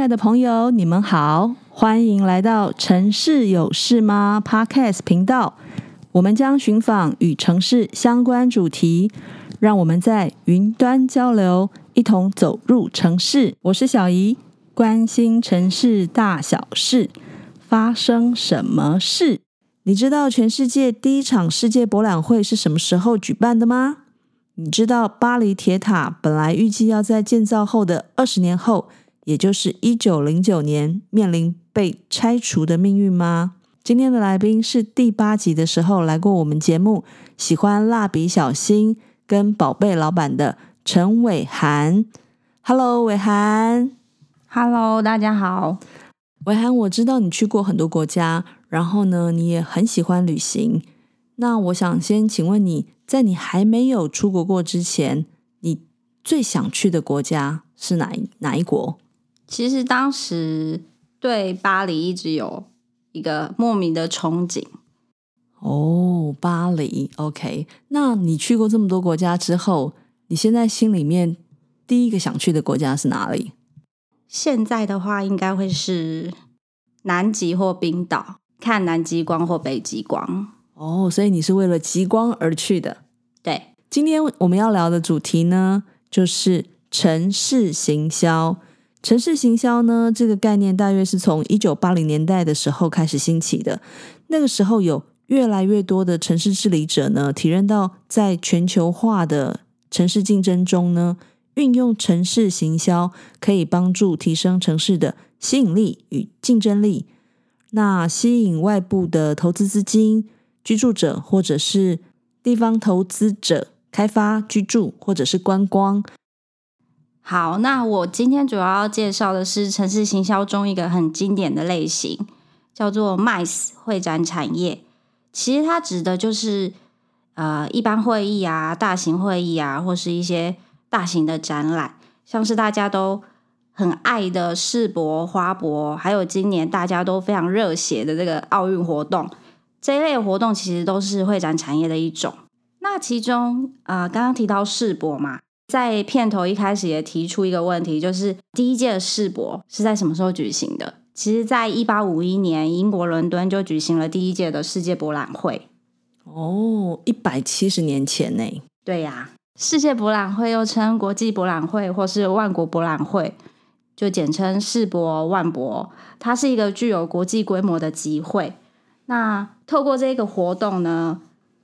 亲爱的朋友，你们好，欢迎来到城市有事吗 Podcast 频道。我们将寻访与城市相关主题，让我们在云端交流，一同走入城市。我是小怡，关心城市大小事，发生什么事？你知道全世界第一场世界博览会是什么时候举办的吗？你知道巴黎铁塔本来预计要在建造后的二十年后，也就是一九零九年，面临被拆除的命运吗？今天的来宾是第八集的时候来过我们节目，喜欢蜡笔小新跟宝贝老板的陈伟涵。Hello，伟涵。Hello，大家好。伟涵，我知道你去过很多国家，然后呢，你也很喜欢旅行。那我想先请问你，在你还没有出国过之前，你最想去的国家是哪一哪一国？其实当时对巴黎一直有一个莫名的憧憬。哦，巴黎，OK。那你去过这么多国家之后，你现在心里面第一个想去的国家是哪里？现在的话，应该会是南极或冰岛，看南极光或北极光。哦，所以你是为了极光而去的。对，今天我们要聊的主题呢，就是城市行销。城市行销呢，这个概念大约是从一九八零年代的时候开始兴起的。那个时候，有越来越多的城市治理者呢，体认到在全球化的城市竞争中呢，运用城市行销可以帮助提升城市的吸引力与竞争力，那吸引外部的投资资金。居住者或者是地方投资者开发居住或者是观光。好，那我今天主要介绍的是城市行销中一个很经典的类型，叫做 MICE 会展产业。其实它指的就是呃一般会议啊、大型会议啊，或是一些大型的展览，像是大家都很爱的世博、花博，还有今年大家都非常热血的这个奥运活动。这一类活动其实都是会展产业的一种。那其中，呃，刚刚提到世博嘛，在片头一开始也提出一个问题，就是第一届的世博是在什么时候举行的？其实，在一八五一年，英国伦敦就举行了第一届的世界博览会。哦，一百七十年前呢？对呀，世界博览会又称国际博览会或是万国博览会，就简称世博、万博。它是一个具有国际规模的集会。那透过这个活动呢，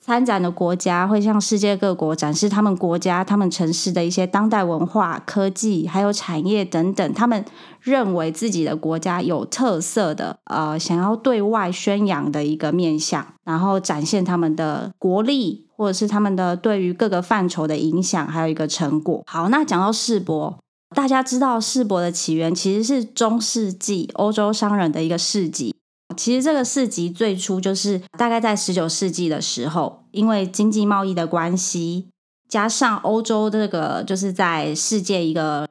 参展的国家会向世界各国展示他们国家、他们城市的一些当代文化、科技，还有产业等等，他们认为自己的国家有特色的，呃，想要对外宣扬的一个面向，然后展现他们的国力，或者是他们的对于各个范畴的影响，还有一个成果。好，那讲到世博，大家知道世博的起源其实是中世纪欧洲商人的一个市集。其实这个市集最初就是大概在十九世纪的时候，因为经济贸易的关系，加上欧洲这个就是在世界一个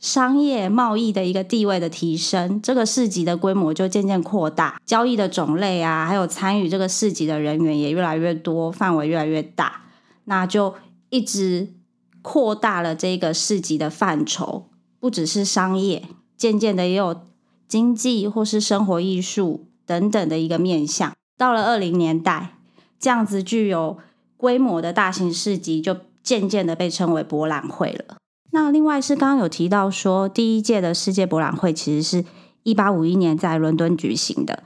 商业贸易的一个地位的提升，这个市集的规模就渐渐扩大，交易的种类啊，还有参与这个市集的人员也越来越多，范围越来越大，那就一直扩大了这个市集的范畴，不只是商业，渐渐的也有。经济或是生活艺术等等的一个面向，到了二零年代，这样子具有规模的大型市集就渐渐的被称为博览会了。那另外是刚刚有提到说，第一届的世界博览会其实是一八五一年在伦敦举行的。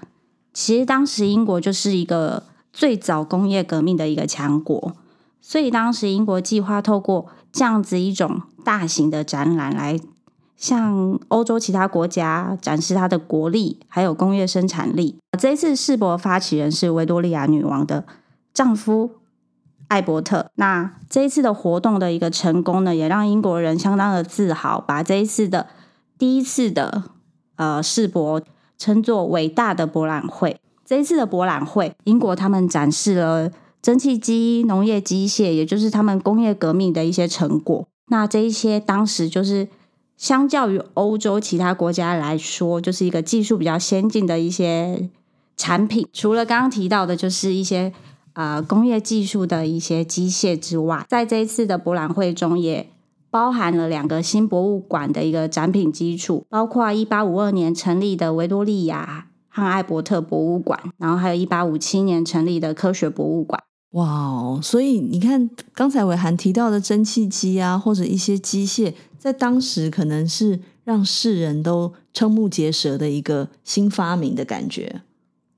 其实当时英国就是一个最早工业革命的一个强国，所以当时英国计划透过这样子一种大型的展览来。向欧洲其他国家展示它的国力，还有工业生产力。这一次世博发起人是维多利亚女王的丈夫艾伯特。那这一次的活动的一个成功呢，也让英国人相当的自豪，把这一次的第一次的呃世博称作伟大的博览会。这一次的博览会，英国他们展示了蒸汽机、农业机械，也就是他们工业革命的一些成果。那这一些当时就是。相较于欧洲其他国家来说，就是一个技术比较先进的一些产品。除了刚刚提到的，就是一些呃工业技术的一些机械之外，在这一次的博览会中，也包含了两个新博物馆的一个展品基础，包括一八五二年成立的维多利亚和艾伯特博物馆，然后还有一八五七年成立的科学博物馆。哇哦！所以你看，刚才伟涵提到的蒸汽机啊，或者一些机械，在当时可能是让世人都瞠目结舌的一个新发明的感觉。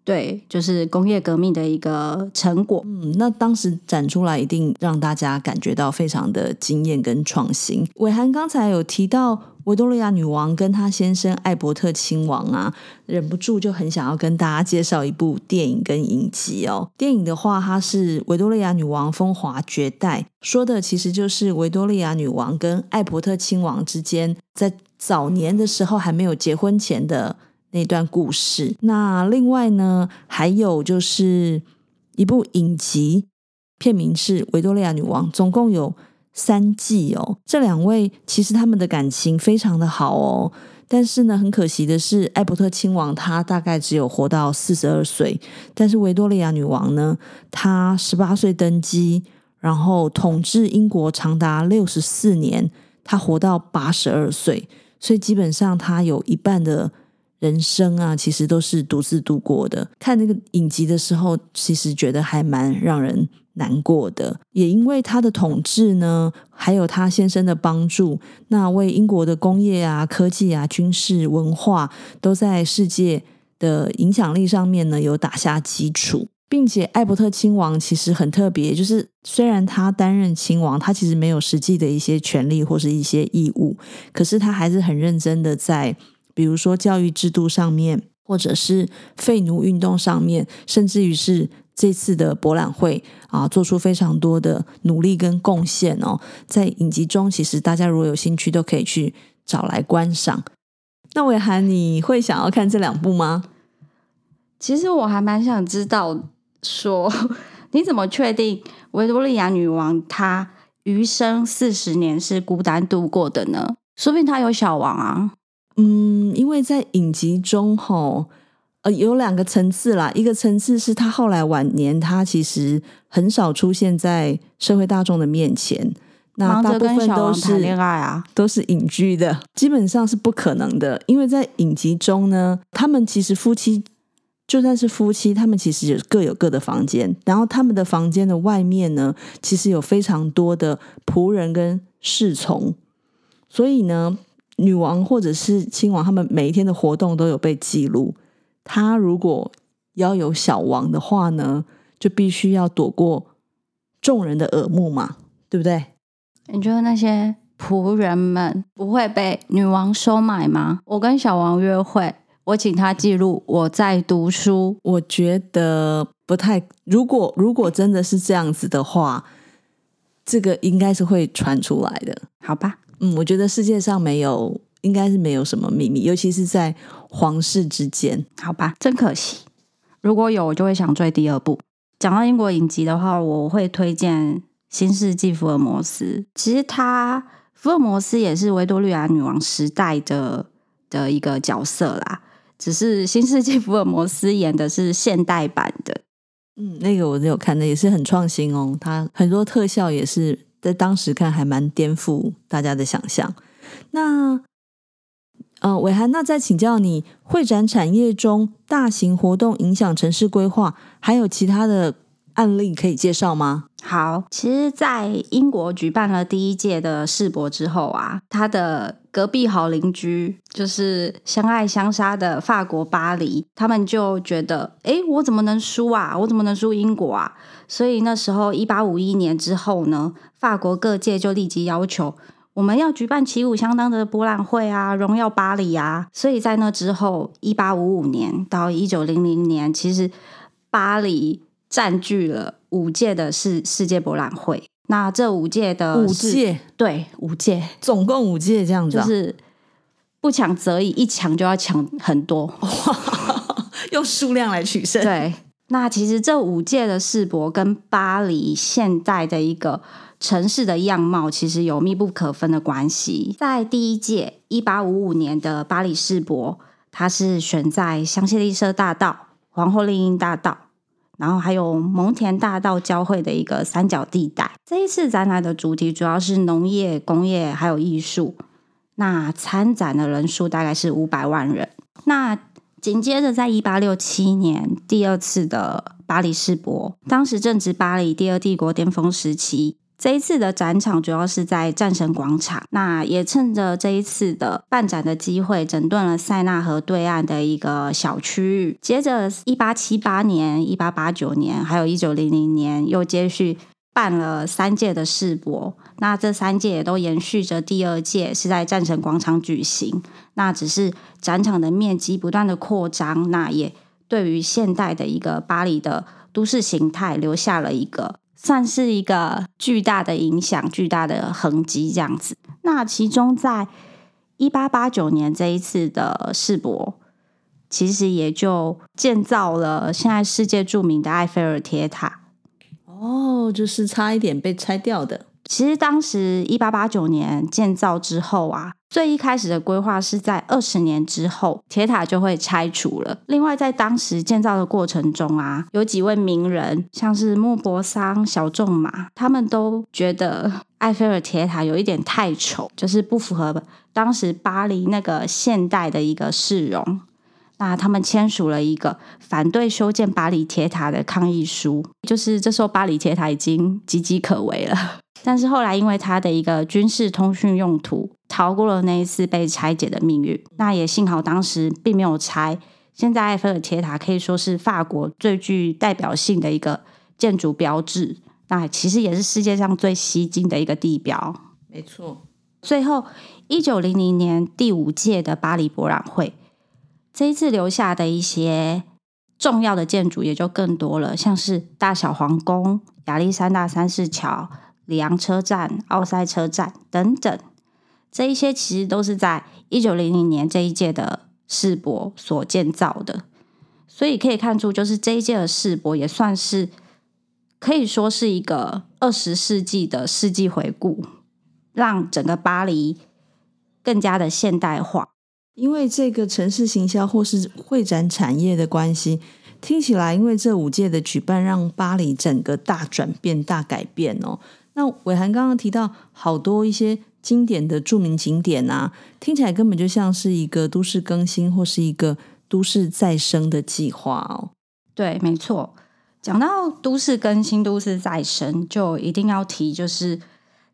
对，就是工业革命的一个成果。嗯，那当时展出来一定让大家感觉到非常的惊艳跟创新。伟涵刚才有提到维多利亚女王跟她先生艾伯特亲王啊，忍不住就很想要跟大家介绍一部电影跟影集哦。电影的话，它是《维多利亚女王风华绝代》，说的其实就是维多利亚女王跟艾伯特亲王之间在早年的时候还没有结婚前的。那段故事。那另外呢，还有就是一部影集，片名是《维多利亚女王》，总共有三季哦。这两位其实他们的感情非常的好哦，但是呢，很可惜的是，艾伯特亲王他大概只有活到四十二岁，但是维多利亚女王呢，她十八岁登基，然后统治英国长达六十四年，她活到八十二岁，所以基本上她有一半的。人生啊，其实都是独自度过的。看那个影集的时候，其实觉得还蛮让人难过的。也因为他的统治呢，还有他先生的帮助，那为英国的工业啊、科技啊、军事、文化，都在世界的影响力上面呢，有打下基础。并且艾伯特亲王其实很特别，就是虽然他担任亲王，他其实没有实际的一些权利或是一些义务，可是他还是很认真的在。比如说教育制度上面，或者是废奴运动上面，甚至于是这次的博览会啊，做出非常多的努力跟贡献哦。在影集中，其实大家如果有兴趣，都可以去找来观赏。那伟涵，你会想要看这两部吗？其实我还蛮想知道，说 你怎么确定维多利亚女王她余生四十年是孤单度过的呢？说不定她有小王啊。嗯，因为在影集中，吼，呃，有两个层次啦。一个层次是他后来晚年，他其实很少出现在社会大众的面前。那大部分都是谈恋爱啊，都是隐居的，基本上是不可能的。因为在影集中呢，他们其实夫妻就算是夫妻，他们其实也各有各的房间。然后他们的房间的外面呢，其实有非常多的仆人跟侍从，所以呢。女王或者是亲王，他们每一天的活动都有被记录。他如果要有小王的话呢，就必须要躲过众人的耳目嘛，对不对？你觉得那些仆人们不会被女王收买吗？我跟小王约会，我请他记录我在读书。我觉得不太。如果如果真的是这样子的话，这个应该是会传出来的，好吧？嗯，我觉得世界上没有，应该是没有什么秘密，尤其是在皇室之间。好吧，真可惜。如果有，我就会想追第二部。讲到英国影集的话，我会推荐《新世纪福尔摩斯》。其实他福尔摩斯也是维多利亚女王时代的的一个角色啦，只是《新世纪福尔摩斯》演的是现代版的。嗯，那个我有看的，也是很创新哦。他很多特效也是。在当时看还蛮颠覆大家的想象。那呃，伟涵，那再请教你，会展产业中大型活动影响城市规划，还有其他的案例可以介绍吗？好，其实，在英国举办了第一届的世博之后啊，他的隔壁好邻居就是相爱相杀的法国巴黎，他们就觉得，哎，我怎么能输啊？我怎么能输英国啊？所以那时候，一八五一年之后呢，法国各界就立即要求我们要举办旗鼓相当的博览会啊，荣耀巴黎啊。所以在那之后，一八五五年到一九零零年，其实巴黎占据了五届的世世界博览会。那这五届的五届，对，五届，总共五届这样子，就是不抢则已，一抢就要抢很多，用数量来取胜。对。那其实这五届的世博跟巴黎现代的一个城市的样貌，其实有密不可分的关系。在第一届一八五五年的巴黎世博，它是选在香榭丽舍大道、皇后丽荫大道，然后还有蒙田大道交汇的一个三角地带。这一次展览的主题主要是农业、工业还有艺术。那参展的人数大概是五百万人。那紧接着，在一八六七年第二次的巴黎世博，当时正值巴黎第二帝国巅峰时期。这一次的展场主要是在战神广场，那也趁着这一次的办展的机会，整顿了塞纳河对岸的一个小区域。接着，一八七八年、一八八九年，还有一九零零年，又接续办了三届的世博。那这三届也都延续着第二届是在战神广场举行。那只是展场的面积不断的扩张，那也对于现代的一个巴黎的都市形态留下了一个。算是一个巨大的影响，巨大的痕迹这样子。那其中，在一八八九年这一次的世博，其实也就建造了现在世界著名的埃菲尔铁塔。哦，就是差一点被拆掉的。其实当时一八八九年建造之后啊，最一开始的规划是在二十年之后铁塔就会拆除了。另外，在当时建造的过程中啊，有几位名人，像是莫泊桑、小仲马，他们都觉得埃菲尔铁塔有一点太丑，就是不符合当时巴黎那个现代的一个市容。那他们签署了一个反对修建巴黎铁塔的抗议书，就是这时候巴黎铁塔已经岌岌可危了。但是后来，因为它的一个军事通讯用途，逃过了那一次被拆解的命运。那也幸好当时并没有拆。现在埃菲尔铁塔可以说是法国最具代表性的一个建筑标志，那其实也是世界上最吸睛的一个地标。没错。最后，一九零零年第五届的巴黎博览会，这一次留下的一些重要的建筑也就更多了，像是大小皇宫、亚历山大三世桥。里昂车站、奥赛车站等等，这一些其实都是在一九零零年这一届的世博所建造的，所以可以看出，就是这一届的世博也算是可以说是一个二十世纪的世纪回顾，让整个巴黎更加的现代化。因为这个城市行销或是会展产业的关系，听起来，因为这五届的举办，让巴黎整个大转变、大改变哦。那伟涵刚刚提到好多一些经典的著名景点啊，听起来根本就像是一个都市更新或是一个都市再生的计划哦。对，没错。讲到都市更新、都市再生，就一定要提，就是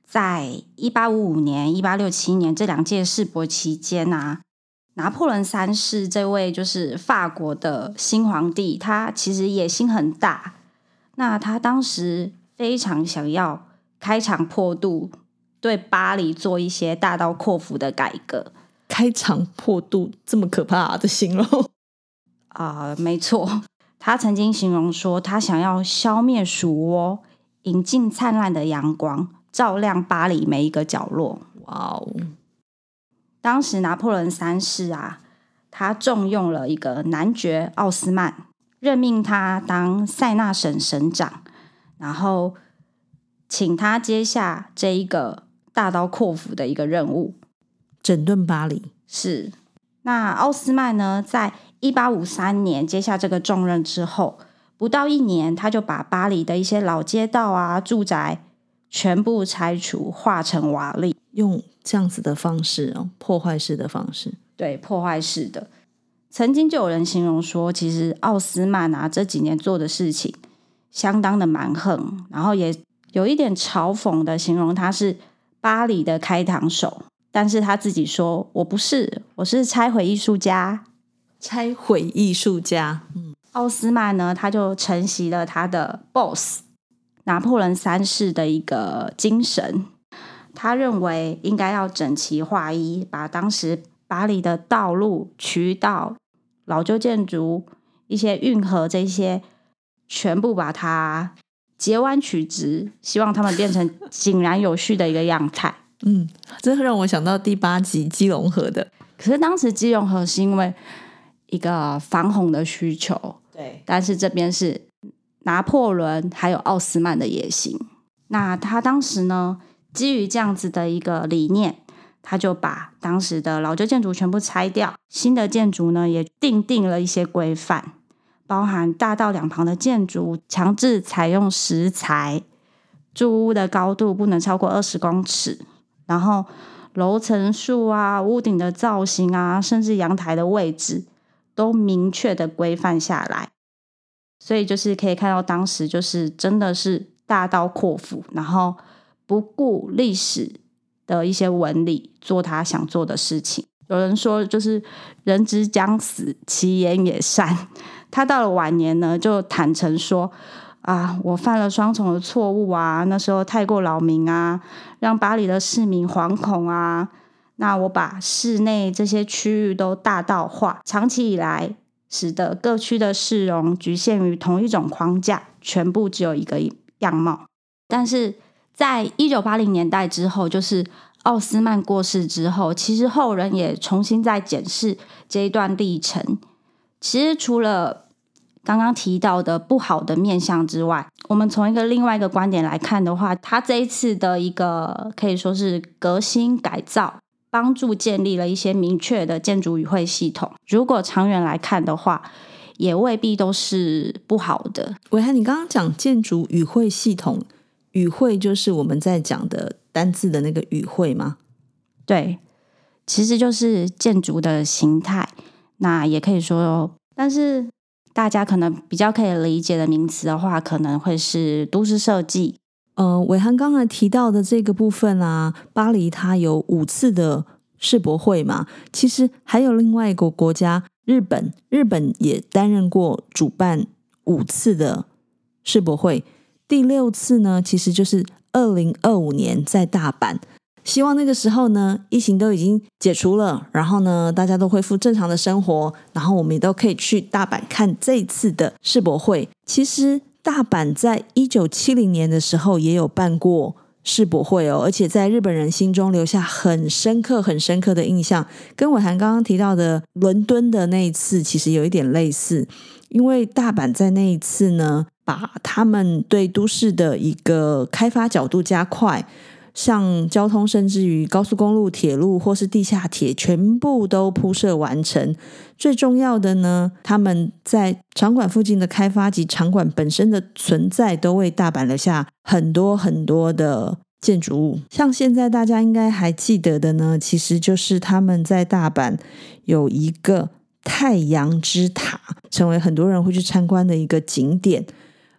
在一八五五年、一八六七年这两届世博期间啊，拿破仑三世这位就是法国的新皇帝，他其实野心很大。那他当时非常想要。开肠破肚，对巴黎做一些大刀阔斧的改革。开肠破肚这么可怕的形容 啊、呃，没错。他曾经形容说，他想要消灭鼠窝，引进灿烂的阳光，照亮巴黎每一个角落。哇哦！当时拿破仑三世啊，他重用了一个男爵奥斯曼，任命他当塞纳省省长，然后。请他接下这一个大刀阔斧的一个任务，整顿巴黎。是，那奥斯曼呢，在一八五三年接下这个重任之后，不到一年，他就把巴黎的一些老街道啊、住宅全部拆除，化成瓦砾，用这样子的方式哦，破坏式的方式。对，破坏式的。曾经就有人形容说，其实奥斯曼啊这几年做的事情相当的蛮横，然后也。有一点嘲讽的形容他是巴黎的开膛手，但是他自己说，我不是，我是拆毁艺术家。拆毁艺术家，嗯，奥斯曼呢，他就承袭了他的 boss 拿破仑三世的一个精神，他认为应该要整齐划一，把当时巴黎的道路、渠道、老旧建筑、一些运河这些，全部把它。截弯取直，希望他们变成井然有序的一个样态。嗯，这让我想到第八集基隆河的。可是当时基隆河是因为一个防洪的需求，对。但是这边是拿破仑还有奥斯曼的野心。那他当时呢，基于这样子的一个理念，他就把当时的老旧建筑全部拆掉，新的建筑呢也定定了一些规范。包含大道两旁的建筑强制采用石材，住屋的高度不能超过二十公尺，然后楼层数啊、屋顶的造型啊，甚至阳台的位置都明确的规范下来。所以就是可以看到，当时就是真的是大刀阔斧，然后不顾历史的一些纹理，做他想做的事情。有人说，就是人之将死，其言也善。他到了晚年呢，就坦诚说：“啊，我犯了双重的错误啊，那时候太过扰民啊，让巴黎的市民惶恐啊。那我把市内这些区域都大道化，长期以来。”使得各区的市容局限于同一种框架，全部只有一个样貌。但是在一九八零年代之后，就是奥斯曼过世之后，其实后人也重新在检视这一段历程。其实除了刚刚提到的不好的面相之外，我们从一个另外一个观点来看的话，他这一次的一个可以说是革新改造。帮助建立了一些明确的建筑语汇系统。如果长远来看的话，也未必都是不好的。玮涵，你刚刚讲建筑语汇系统，语汇就是我们在讲的单字的那个语汇吗？对，其实就是建筑的形态。那也可以说，但是大家可能比较可以理解的名词的话，可能会是都市设计。呃，伟涵刚才提到的这个部分啊，巴黎它有五次的世博会嘛，其实还有另外一个国家日本，日本也担任过主办五次的世博会，第六次呢，其实就是二零二五年在大阪，希望那个时候呢，疫情都已经解除了，然后呢，大家都恢复正常的生活，然后我们也都可以去大阪看这一次的世博会，其实。大阪在一九七零年的时候也有办过世博会哦，而且在日本人心中留下很深刻、很深刻的印象，跟玮涵刚刚提到的伦敦的那一次其实有一点类似，因为大阪在那一次呢，把他们对都市的一个开发角度加快。像交通，甚至于高速公路、铁路或是地下铁，全部都铺设完成。最重要的呢，他们在场馆附近的开发及场馆本身的存在，都为大阪留下很多很多的建筑物。像现在大家应该还记得的呢，其实就是他们在大阪有一个太阳之塔，成为很多人会去参观的一个景点。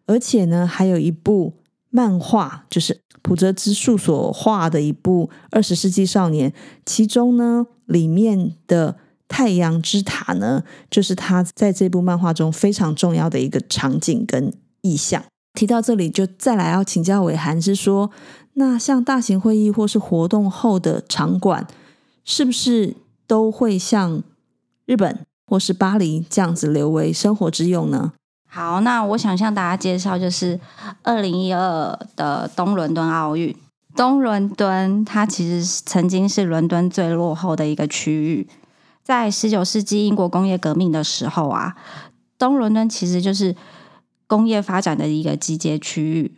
而且呢，还有一部漫画，就是。浦泽之树所画的一部《二十世纪少年》，其中呢，里面的太阳之塔呢，就是他在这部漫画中非常重要的一个场景跟意象。提到这里，就再来要请教伟涵，是说，那像大型会议或是活动后的场馆，是不是都会像日本或是巴黎这样子留为生活之用呢？好，那我想向大家介绍，就是二零一二的东伦敦奥运。东伦敦它其实曾经是伦敦最落后的一个区域，在十九世纪英国工业革命的时候啊，东伦敦其实就是工业发展的一个集结区域。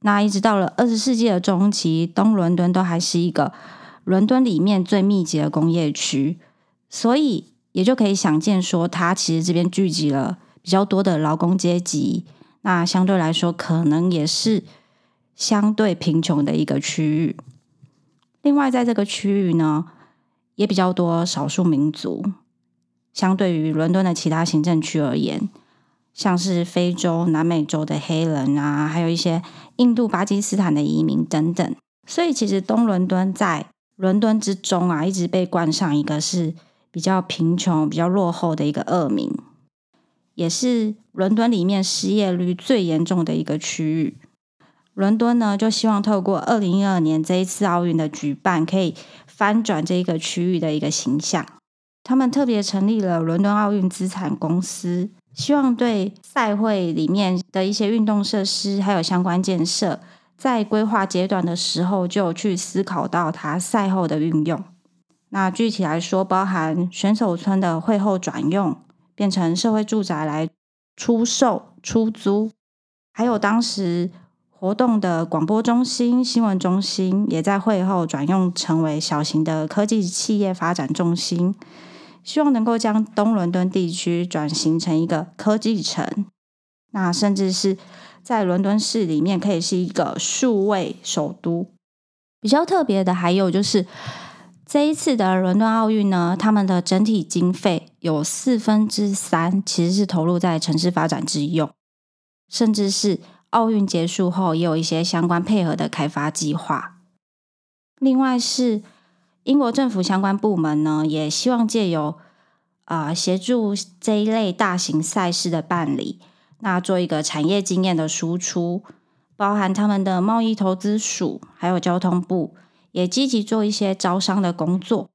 那一直到了二十世纪的中期，东伦敦都还是一个伦敦里面最密集的工业区，所以也就可以想见说，它其实这边聚集了。比较多的劳工阶级，那相对来说可能也是相对贫穷的一个区域。另外，在这个区域呢，也比较多少数民族。相对于伦敦的其他行政区而言，像是非洲、南美洲的黑人啊，还有一些印度、巴基斯坦的移民等等。所以，其实东伦敦在伦敦之中啊，一直被冠上一个是比较贫穷、比较落后的一个恶名。也是伦敦里面失业率最严重的一个区域。伦敦呢，就希望透过二零一二年这一次奥运的举办，可以翻转这一个区域的一个形象。他们特别成立了伦敦奥运资产公司，希望对赛会里面的一些运动设施还有相关建设，在规划阶段的时候就去思考到它赛后的运用。那具体来说，包含选手村的会后转用。变成社会住宅来出售、出租，还有当时活动的广播中心、新闻中心，也在会后转用成为小型的科技企业发展中心，希望能够将东伦敦地区转型成一个科技城，那甚至是在伦敦市里面可以是一个数位首都。比较特别的还有就是这一次的伦敦奥运呢，他们的整体经费有四分之三其实是投入在城市发展之用，甚至是奥运结束后也有一些相关配合的开发计划。另外是。英国政府相关部门呢，也希望借由啊、呃、协助这一类大型赛事的办理，那做一个产业经验的输出，包含他们的贸易投资署，还有交通部，也积极做一些招商的工作，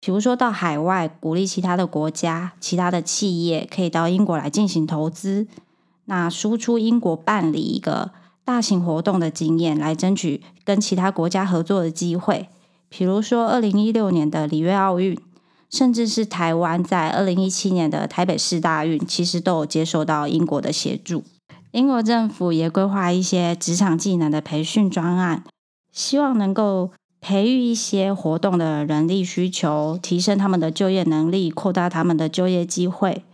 比如说到海外鼓励其他的国家、其他的企业可以到英国来进行投资，那输出英国办理一个大型活动的经验，来争取跟其他国家合作的机会。比如说，二零一六年的里约奥运，甚至是台湾在二零一七年的台北市大运，其实都有接受到英国的协助。英国政府也规划一些职场技能的培训专案，希望能够培育一些活动的人力需求，提升他们的就业能力，扩大他们的就业机会，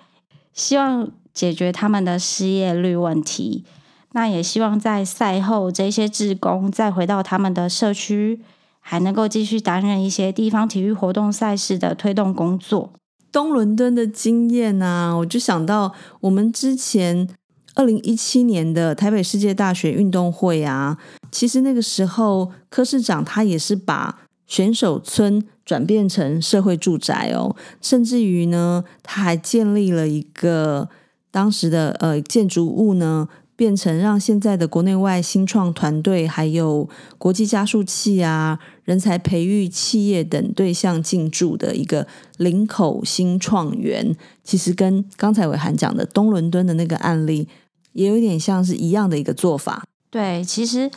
希望解决他们的失业率问题。那也希望在赛后，这些志工再回到他们的社区。还能够继续担任一些地方体育活动赛事的推动工作。东伦敦的经验啊，我就想到我们之前二零一七年的台北世界大学运动会啊，其实那个时候柯市长他也是把选手村转变成社会住宅哦，甚至于呢，他还建立了一个当时的呃建筑物呢。变成让现在的国内外新创团队，还有国际加速器啊、人才培育企业等对象进驻的一个林口新创园，其实跟刚才伟涵讲的东伦敦的那个案例，也有点像是一样的一个做法。对，其实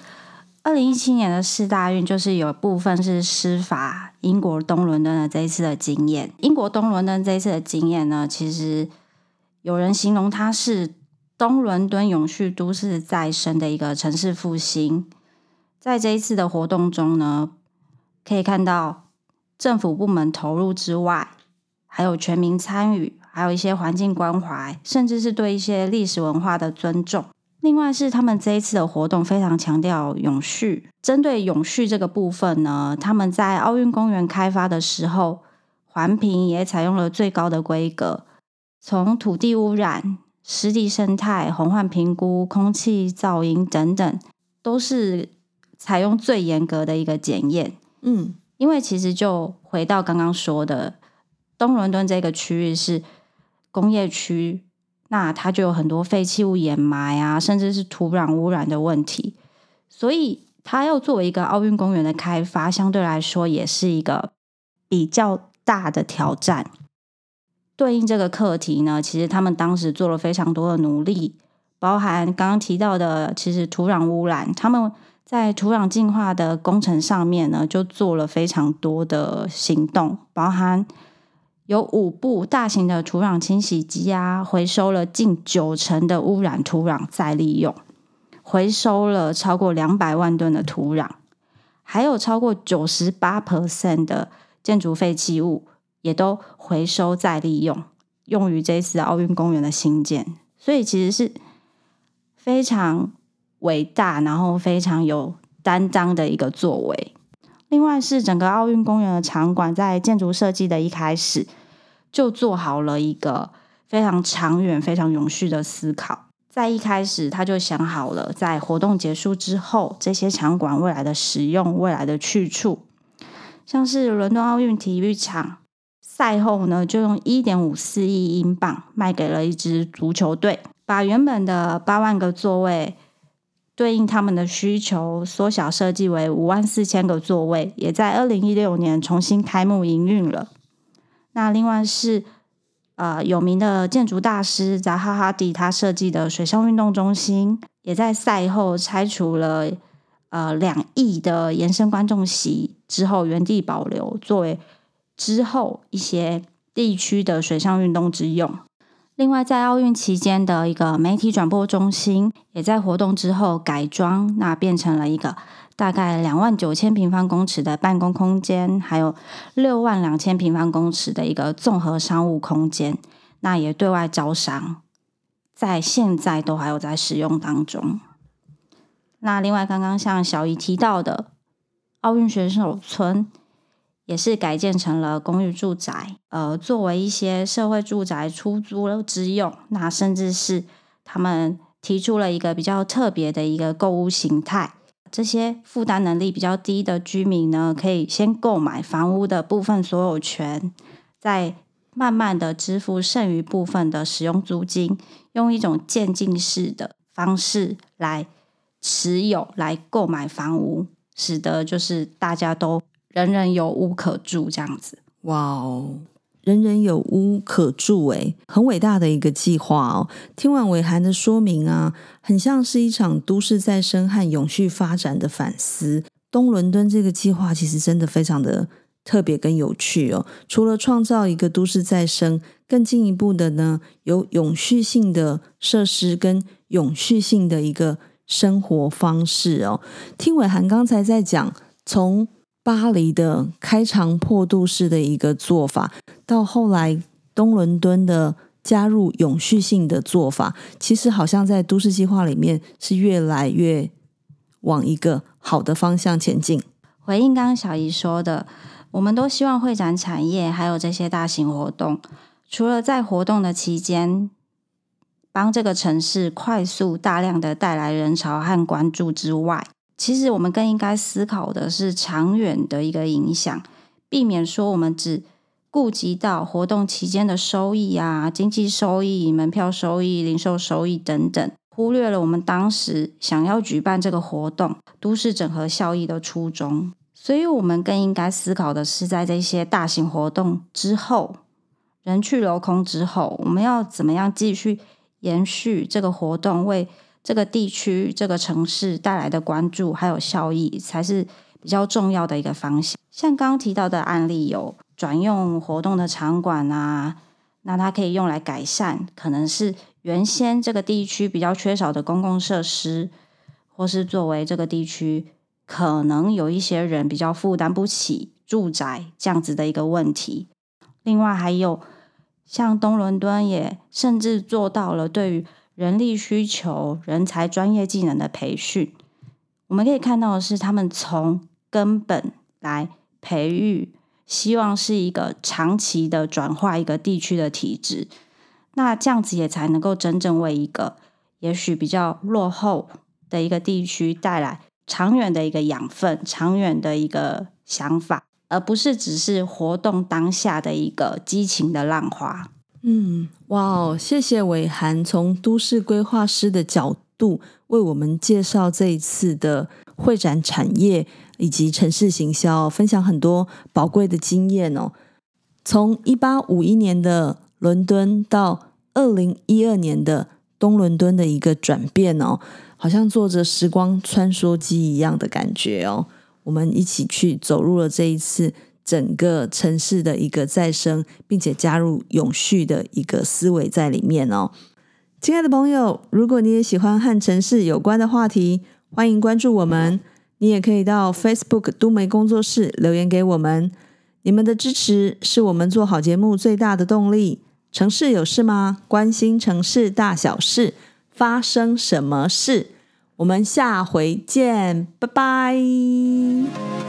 二零一七年的四大运就是有部分是施法英国东伦敦的这一次的经验。英国东伦敦这一次的经验呢，其实有人形容它是。东伦敦永续都市再生的一个城市复兴，在这一次的活动中呢，可以看到政府部门投入之外，还有全民参与，还有一些环境关怀，甚至是对一些历史文化的尊重。另外是他们这一次的活动非常强调永续，针对永续这个部分呢，他们在奥运公园开发的时候，环评也采用了最高的规格，从土地污染。湿地生态、洪患评估、空气噪音等等，都是采用最严格的一个检验。嗯，因为其实就回到刚刚说的，东伦敦这个区域是工业区，那它就有很多废弃物掩埋啊，甚至是土壤污染的问题，所以它要作为一个奥运公园的开发，相对来说也是一个比较大的挑战。对应这个课题呢，其实他们当时做了非常多的努力，包含刚刚提到的，其实土壤污染，他们在土壤净化的工程上面呢，就做了非常多的行动，包含有五部大型的土壤清洗机啊，回收了近九成的污染土壤再利用，回收了超过两百万吨的土壤，还有超过九十八 percent 的建筑废弃物。也都回收再利用，用于这次奥运公园的兴建，所以其实是非常伟大，然后非常有担当的一个作为。另外是整个奥运公园的场馆，在建筑设计的一开始就做好了一个非常长远、非常永续的思考。在一开始他就想好了，在活动结束之后，这些场馆未来的使用、未来的去处，像是伦敦奥运体育场。赛后呢，就用一点五四亿英镑卖给了一支足球队，把原本的八万个座位对应他们的需求缩小设计为五万四千个座位，也在二零一六年重新开幕营运了。那另外是呃有名的建筑大师扎哈·哈迪他设计的水上运动中心，也在赛后拆除了呃两亿的延伸观众席之后原地保留作为。之后一些地区的水上运动之用，另外，在奥运期间的一个媒体转播中心，也在活动之后改装，那变成了一个大概两万九千平方公尺的办公空间，还有六万两千平方公尺的一个综合商务空间，那也对外招商，在现在都还有在使用当中。那另外，刚刚像小姨提到的，奥运选手村。也是改建成了公寓住宅，呃，作为一些社会住宅出租之用。那甚至是他们提出了一个比较特别的一个购物形态，这些负担能力比较低的居民呢，可以先购买房屋的部分所有权，再慢慢的支付剩余部分的使用租金，用一种渐进式的方式来持有、来购买房屋，使得就是大家都。人人有屋可住，这样子。哇哦，人人有屋可住，诶，很伟大的一个计划哦。听完伟涵的说明啊，很像是一场都市再生和永续发展的反思。东伦敦这个计划其实真的非常的特别跟有趣哦。除了创造一个都市再生，更进一步的呢，有永续性的设施跟永续性的一个生活方式哦。听伟涵刚才在讲，从巴黎的开肠破肚式的一个做法，到后来东伦敦的加入永续性的做法，其实好像在都市计划里面是越来越往一个好的方向前进。回应刚刚小姨说的，我们都希望会展产业还有这些大型活动，除了在活动的期间帮这个城市快速大量的带来人潮和关注之外，其实我们更应该思考的是长远的一个影响，避免说我们只顾及到活动期间的收益啊、经济收益、门票收益、零售收益等等，忽略了我们当时想要举办这个活动都市整合效益的初衷。所以，我们更应该思考的是，在这些大型活动之后，人去楼空之后，我们要怎么样继续延续这个活动为。这个地区、这个城市带来的关注还有效益，才是比较重要的一个方向。像刚提到的案例，有转用活动的场馆啊，那它可以用来改善，可能是原先这个地区比较缺少的公共设施，或是作为这个地区可能有一些人比较负担不起住宅这样子的一个问题。另外还有像东伦敦也甚至做到了对于。人力需求、人才、专业技能的培训，我们可以看到的是，他们从根本来培育，希望是一个长期的转化一个地区的体质。那这样子也才能够真正为一个也许比较落后的一个地区带来长远的一个养分、长远的一个想法，而不是只是活动当下的一个激情的浪花。嗯，哇哦！谢谢伟涵从都市规划师的角度为我们介绍这一次的会展产业以及城市行销，分享很多宝贵的经验哦。从一八五一年的伦敦到二零一二年的东伦敦的一个转变哦，好像坐着时光穿梭机一样的感觉哦。我们一起去走入了这一次。整个城市的一个再生，并且加入永续的一个思维在里面哦。亲爱的朋友，如果你也喜欢和城市有关的话题，欢迎关注我们。你也可以到 Facebook 都媒工作室留言给我们。你们的支持是我们做好节目最大的动力。城市有事吗？关心城市大小事，发生什么事？我们下回见，拜拜。